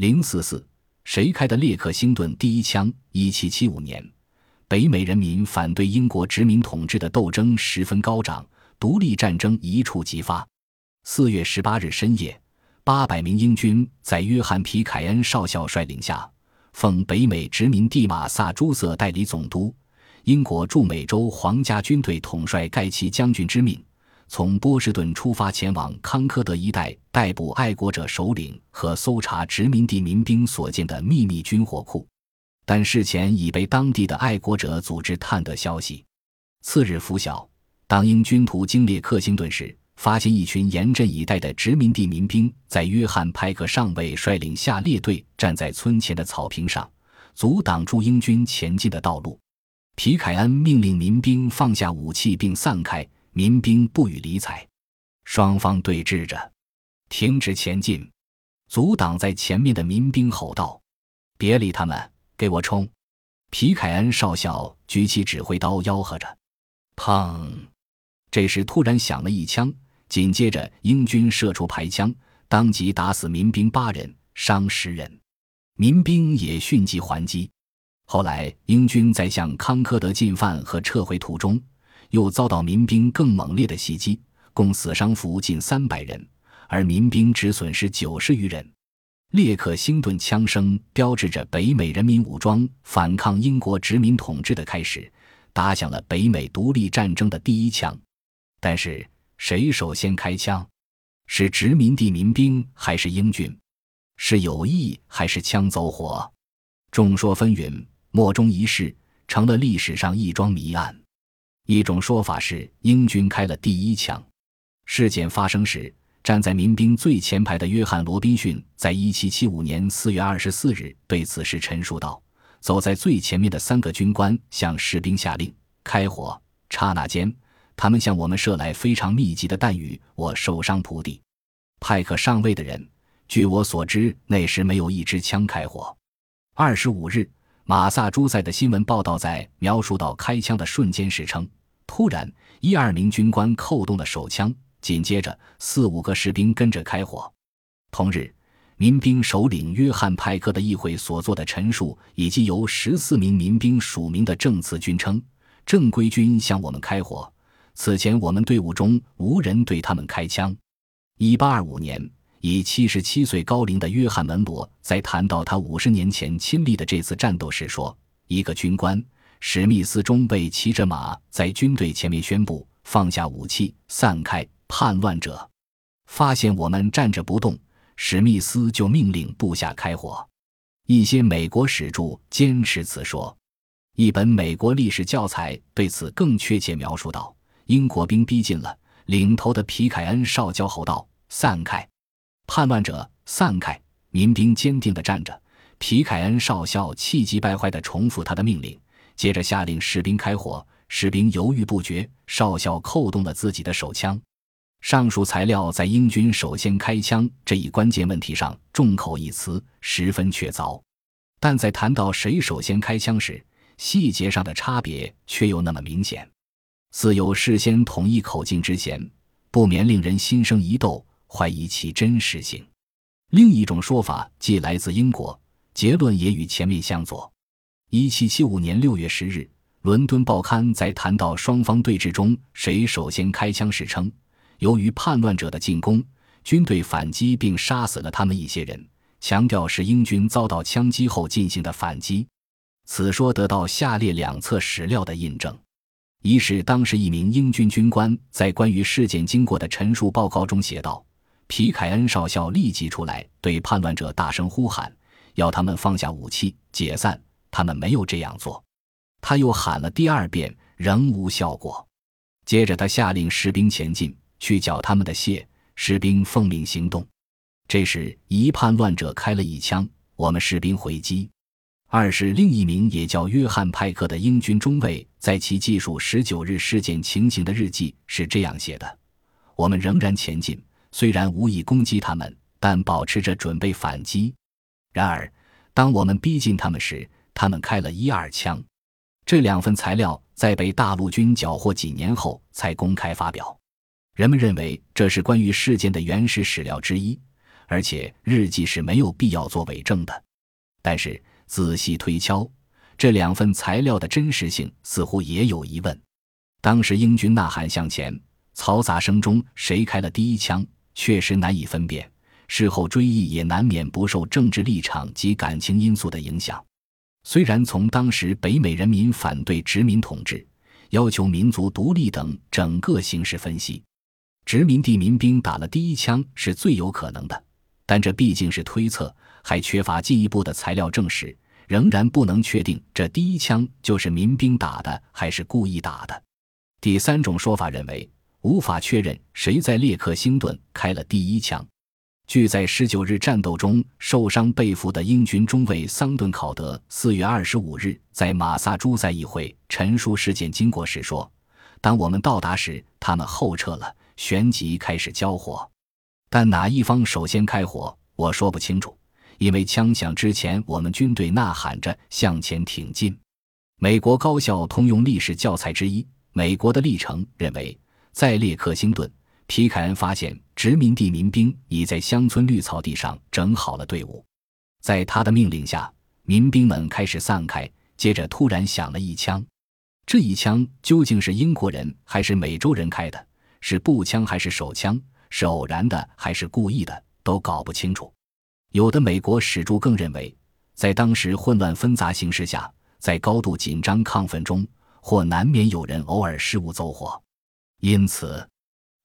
零四四，谁开的列克星顿第一枪？一七七五年，北美人民反对英国殖民统治的斗争十分高涨，独立战争一触即发。四月十八日深夜，八百名英军在约翰皮凯恩少校率领下，奉北美殖民地马萨诸塞代理总督、英国驻美洲皇家军队统帅盖奇将军之命。从波士顿出发，前往康科德一带逮捕爱国者首领和搜查殖民地民兵所建的秘密军火库，但事前已被当地的爱国者组织探得消息。次日拂晓，当英军途经列克星顿时，发现一群严阵以待的殖民地民兵在约翰·派克上尉率领下列队站在村前的草坪上，阻挡住英军前进的道路。皮凯恩命令民兵放下武器并散开。民兵不予理睬，双方对峙着，停止前进。阻挡在前面的民兵吼道：“别理他们，给我冲！”皮凯恩少校举起指挥刀，吆喝着：“砰！”这时突然响了一枪，紧接着英军射出排枪，当即打死民兵八人，伤十人。民兵也迅即还击。后来，英军在向康科德进犯和撤回途中。又遭到民兵更猛烈的袭击，共死伤俘近三百人，而民兵只损失九十余人。列克星顿枪声标志着北美人民武装反抗英国殖民统治的开始，打响了北美独立战争的第一枪。但是，谁首先开枪？是殖民地民兵还是英军？是有意还是枪走火？众说纷纭，莫衷一是，成了历史上一桩谜案。一种说法是英军开了第一枪。事件发生时，站在民兵最前排的约翰·罗宾逊，在1775年4月24日对此事陈述道：“走在最前面的三个军官向士兵下令开火，刹那间，他们向我们射来非常密集的弹雨，我受伤铺地。派克上尉的人，据我所知，那时没有一支枪开火。”二十五日，马萨诸塞的新闻报道在描述到开枪的瞬间时称。突然，一二名军官扣动了手枪，紧接着四五个士兵跟着开火。同日，民兵首领约翰·派克的议会所做的陈述，以及由十四名民兵署名的证词均称，正规军向我们开火。此前，我们队伍中无人对他们开枪。一八二五年，以七十七岁高龄的约翰·门罗在谈到他五十年前亲历的这次战斗时说：“一个军官。”史密斯中尉骑着马在军队前面宣布放下武器，散开叛乱者。发现我们站着不动，史密斯就命令部下开火。一些美国史著坚持此说。一本美国历史教材对此更确切描述道：英国兵逼近了，领头的皮凯恩少校吼道：“散开，叛乱者，散开！”民兵坚定地站着。皮凯恩少校气急败坏地重复他的命令。接着下令士兵开火，士兵犹豫不决，少校扣动了自己的手枪。上述材料在英军首先开枪这一关键问题上众口一词，十分确凿；但在谈到谁首先开枪时，细节上的差别却又那么明显，似有事先统一口径之嫌，不免令人心生疑窦，怀疑其真实性。另一种说法既来自英国，结论也与前面相左。一七七五年六月十日，伦敦报刊在谈到双方对峙中谁首先开枪时称，由于叛乱者的进攻，军队反击并杀死了他们一些人，强调是英军遭到枪击后进行的反击。此说得到下列两侧史料的印证：一是当时一名英军军官在关于事件经过的陈述报告中写道：“皮凯恩少校立即出来对叛乱者大声呼喊，要他们放下武器，解散。”他们没有这样做，他又喊了第二遍，仍无效果。接着，他下令士兵前进，去缴他们的械。士兵奉命行动。这时，一叛乱者开了一枪，我们士兵回击。二是另一名也叫约翰·派克的英军中尉，在其记述十九日事件情形的日记是这样写的：“我们仍然前进，虽然无意攻击他们，但保持着准备反击。然而，当我们逼近他们时，他们开了一二枪，这两份材料在被大陆军缴获几年后才公开发表。人们认为这是关于事件的原始史料之一，而且日记是没有必要做伪证的。但是仔细推敲，这两份材料的真实性似乎也有疑问。当时英军呐喊向前，嘈杂声中谁开了第一枪，确实难以分辨。事后追忆也难免不受政治立场及感情因素的影响。虽然从当时北美人民反对殖民统治、要求民族独立等整个形势分析，殖民地民兵打了第一枪是最有可能的，但这毕竟是推测，还缺乏进一步的材料证实，仍然不能确定这第一枪就是民兵打的还是故意打的。第三种说法认为，无法确认谁在列克星顿开了第一枪。据在十九日战斗中受伤被俘的英军中尉桑顿考德四月二十五日在马萨诸塞议会陈述事件经过时说：“当我们到达时，他们后撤了，旋即开始交火。但哪一方首先开火，我说不清楚，因为枪响之前，我们军队呐喊着向前挺进。”美国高校通用历史教材之一《美国的历程》认为，在列克星顿。皮凯恩发现殖民地民兵已在乡村绿草地上整好了队伍，在他的命令下，民兵们开始散开。接着突然响了一枪，这一枪究竟是英国人还是美洲人开的？是步枪还是手枪？是偶然的还是故意的？都搞不清楚。有的美国史著更认为，在当时混乱纷杂形势下，在高度紧张亢奋中，或难免有人偶尔失误走火，因此。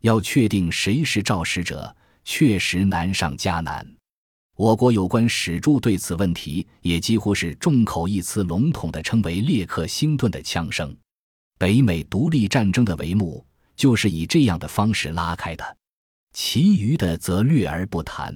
要确定谁是肇事者，确实难上加难。我国有关史著对此问题也几乎是众口一词，笼统地称为“列克星顿的枪声”。北美独立战争的帷幕就是以这样的方式拉开的，其余的则略而不谈。